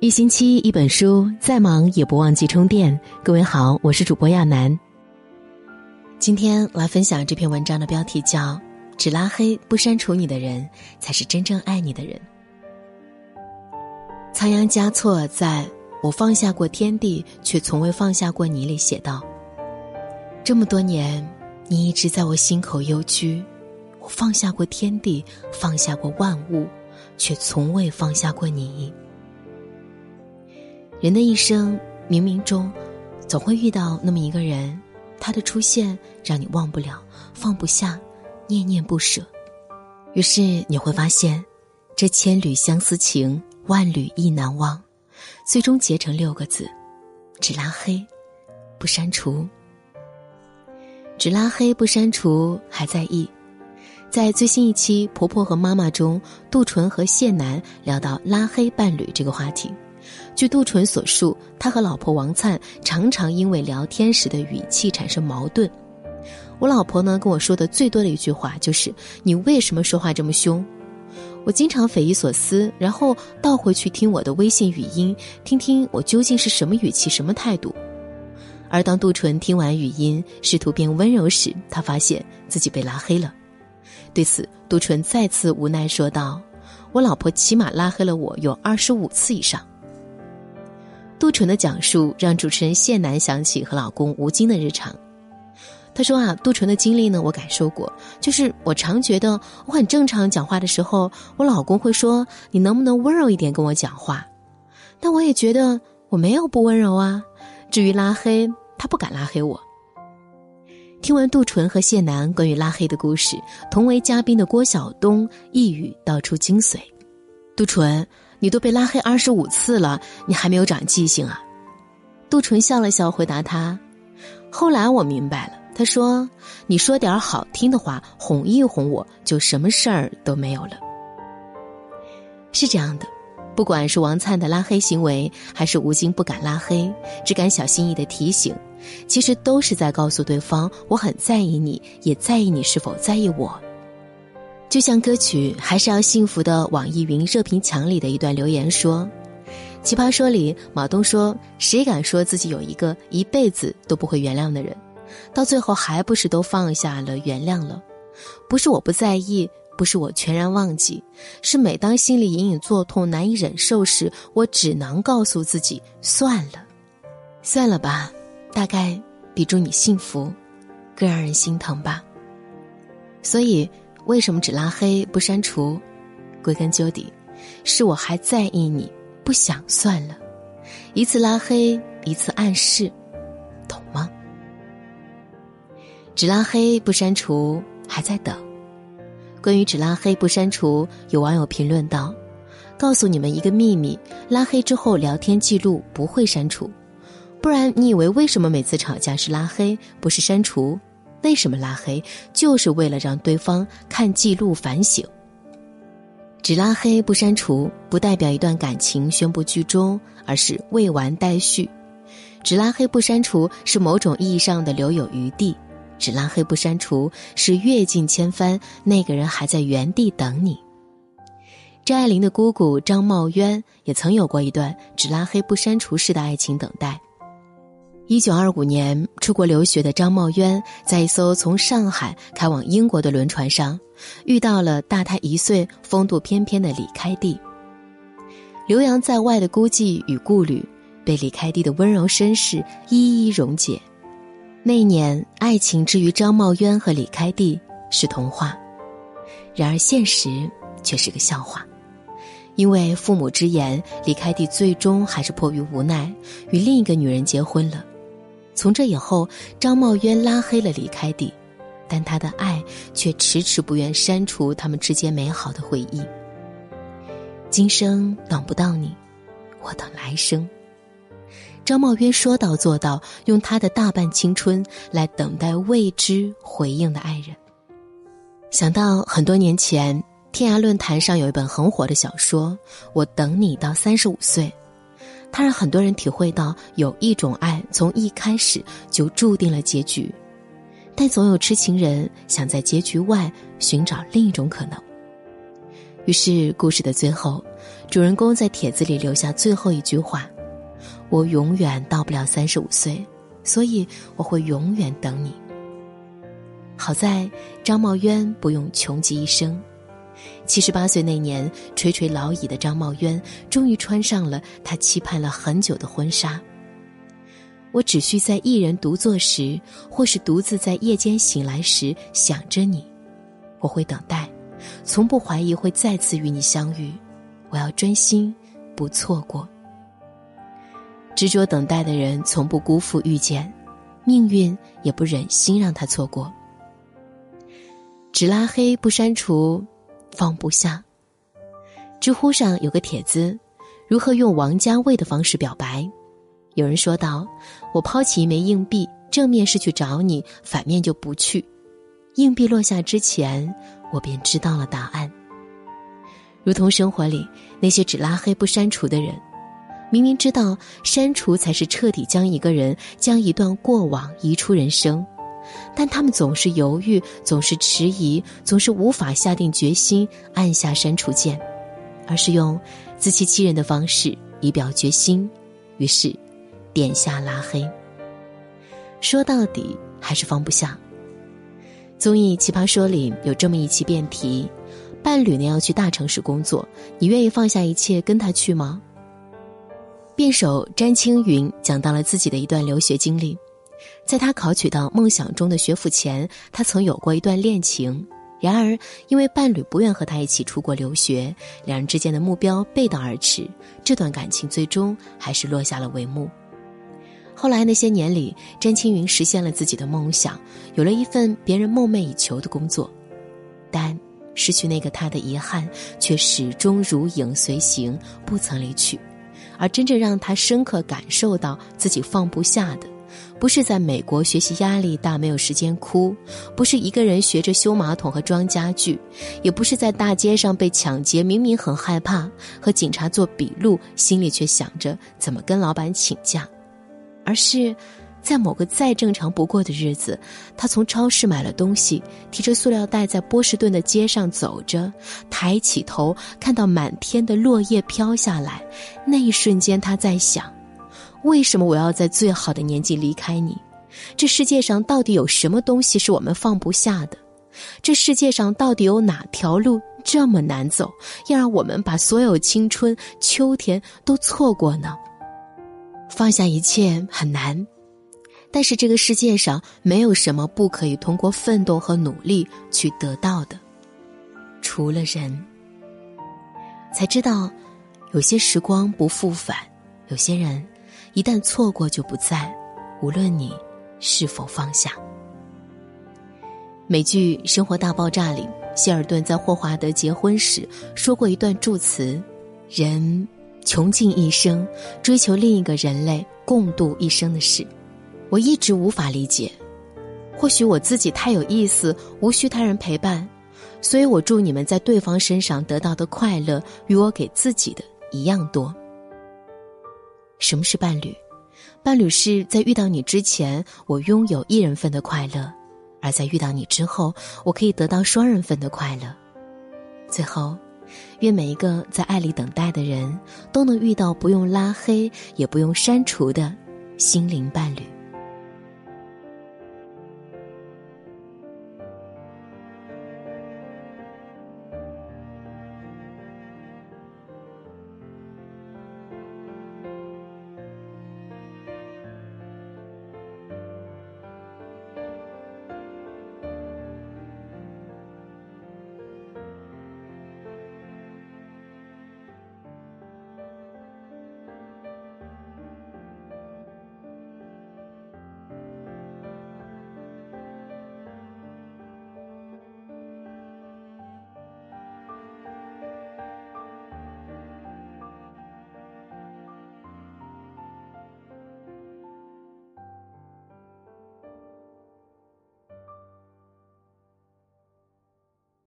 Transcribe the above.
一星期一本书，再忙也不忘记充电。各位好，我是主播亚楠。今天来分享这篇文章的标题叫《只拉黑不删除你的人，才是真正爱你的人》。仓央嘉措在我放下过天地，却从未放下过你里写道：“这么多年，你一直在我心口幽居。我放下过天地，放下过万物，却从未放下过你。”人的一生，冥冥中，总会遇到那么一个人，他的出现让你忘不了、放不下、念念不舍。于是你会发现，这千缕相思情，万缕意难忘，最终结成六个字：只拉黑，不删除。只拉黑不删除，还在意。在最新一期《婆婆和妈妈》中，杜淳和谢楠聊到拉黑伴侣这个话题。据杜淳所述，他和老婆王灿常常因为聊天时的语气产生矛盾。我老婆呢跟我说的最多的一句话就是：“你为什么说话这么凶？”我经常匪夷所思，然后倒回去听我的微信语音，听听我究竟是什么语气、什么态度。而当杜淳听完语音，试图变温柔时，他发现自己被拉黑了。对此，杜淳再次无奈说道：“我老婆起码拉黑了我有二十五次以上。”杜淳的讲述让主持人谢楠想起和老公吴京的日常。他说啊，杜淳的经历呢，我感受过，就是我常觉得我很正常讲话的时候，我老公会说：“你能不能温柔一点跟我讲话？”但我也觉得我没有不温柔啊。至于拉黑，他不敢拉黑我。听完杜淳和谢楠关于拉黑的故事，同为嘉宾的郭晓东一语道出精髓：杜淳。你都被拉黑二十五次了，你还没有长记性啊？杜淳笑了笑回答他。后来我明白了，他说：“你说点好听的话，哄一哄我，就什么事儿都没有了。”是这样的，不管是王灿的拉黑行为，还是吴京不敢拉黑，只敢小心翼翼的提醒，其实都是在告诉对方：“我很在意你，也在意你是否在意我。”就像歌曲《还是要幸福》的网易云热评墙里的一段留言说：“奇葩说里，马东说，谁敢说自己有一个一辈子都不会原谅的人，到最后还不是都放下了、原谅了？不是我不在意，不是我全然忘记，是每当心里隐隐作痛、难以忍受时，我只能告诉自己算了，算了吧，大概比祝你幸福更让人心疼吧。所以。”为什么只拉黑不删除？归根究底，是我还在意你，不想算了。一次拉黑，一次暗示，懂吗？只拉黑不删除，还在等。关于只拉黑不删除，有网友评论道：“告诉你们一个秘密，拉黑之后聊天记录不会删除，不然你以为为什么每次吵架是拉黑，不是删除？”为什么拉黑？就是为了让对方看记录反省。只拉黑不删除，不代表一段感情宣布剧终，而是未完待续。只拉黑不删除，是某种意义上的留有余地。只拉黑不删除，是阅尽千帆，那个人还在原地等你。张爱玲的姑姑张茂渊也曾有过一段只拉黑不删除式的爱情等待。一九二五年出国留学的张茂渊，在一艘从上海开往英国的轮船上，遇到了大他一岁、风度翩翩的李开地。留洋在外的孤寂与顾虑，被李开地的温柔绅士一一溶解。那一年，爱情之于张茂渊和李开地是童话，然而现实却是个笑话。因为父母之言，李开地最终还是迫于无奈，与另一个女人结婚了。从这以后，张茂渊拉黑了李开地，但他的爱却迟迟不愿删除他们之间美好的回忆。今生等不到你，我等来生。张茂渊说到做到，用他的大半青春来等待未知回应的爱人。想到很多年前，天涯论坛上有一本很火的小说《我等你到三十五岁》。它让很多人体会到，有一种爱从一开始就注定了结局，但总有痴情人想在结局外寻找另一种可能。于是，故事的最后，主人公在帖子里留下最后一句话：“我永远到不了三十五岁，所以我会永远等你。”好在张茂渊不用穷极一生，七十八岁那年，垂垂老矣的张茂渊终于穿上了他期盼了很久的婚纱。我只需在一人独坐时，或是独自在夜间醒来时想着你，我会等待，从不怀疑会再次与你相遇。我要专心，不错过。执着等待的人，从不辜负遇见，命运也不忍心让他错过。只拉黑不删除，放不下。知乎上有个帖子，如何用王家卫的方式表白？有人说道：“我抛起一枚硬币，正面是去找你，反面就不去。硬币落下之前，我便知道了答案。”如同生活里那些只拉黑不删除的人，明明知道删除才是彻底将一个人、将一段过往移出人生，但他们总是犹豫，总是迟疑，总是无法下定决心按下删除键，而是用自欺欺人的方式以表决心，于是。点下拉黑。说到底还是放不下。综艺《奇葩说》里有这么一期辩题：伴侣呢要去大城市工作，你愿意放下一切跟他去吗？辩手詹青云讲到了自己的一段留学经历，在他考取到梦想中的学府前，他曾有过一段恋情。然而，因为伴侣不愿和他一起出国留学，两人之间的目标背道而驰，这段感情最终还是落下了帷幕。后来那些年里，詹青云实现了自己的梦想，有了一份别人梦寐以求的工作，但失去那个他的遗憾却始终如影随形，不曾离去。而真正让他深刻感受到自己放不下的，不是在美国学习压力大没有时间哭，不是一个人学着修马桶和装家具，也不是在大街上被抢劫，明明很害怕和警察做笔录，心里却想着怎么跟老板请假。而是，在某个再正常不过的日子，他从超市买了东西，提着塑料袋在波士顿的街上走着，抬起头看到满天的落叶飘下来，那一瞬间他在想：为什么我要在最好的年纪离开你？这世界上到底有什么东西是我们放不下的？这世界上到底有哪条路这么难走，要让我们把所有青春、秋天都错过呢？放下一切很难，但是这个世界上没有什么不可以通过奋斗和努力去得到的，除了人。才知道，有些时光不复返，有些人一旦错过就不在，无论你是否放下。美剧《生活大爆炸》里，希尔顿在霍华德结婚时说过一段祝词：“人。”穷尽一生追求另一个人类共度一生的事，我一直无法理解。或许我自己太有意思，无需他人陪伴，所以我祝你们在对方身上得到的快乐与我给自己的一样多。什么是伴侣？伴侣是在遇到你之前，我拥有一人份的快乐；而在遇到你之后，我可以得到双人份的快乐。最后。愿每一个在爱里等待的人，都能遇到不用拉黑也不用删除的心灵伴侣。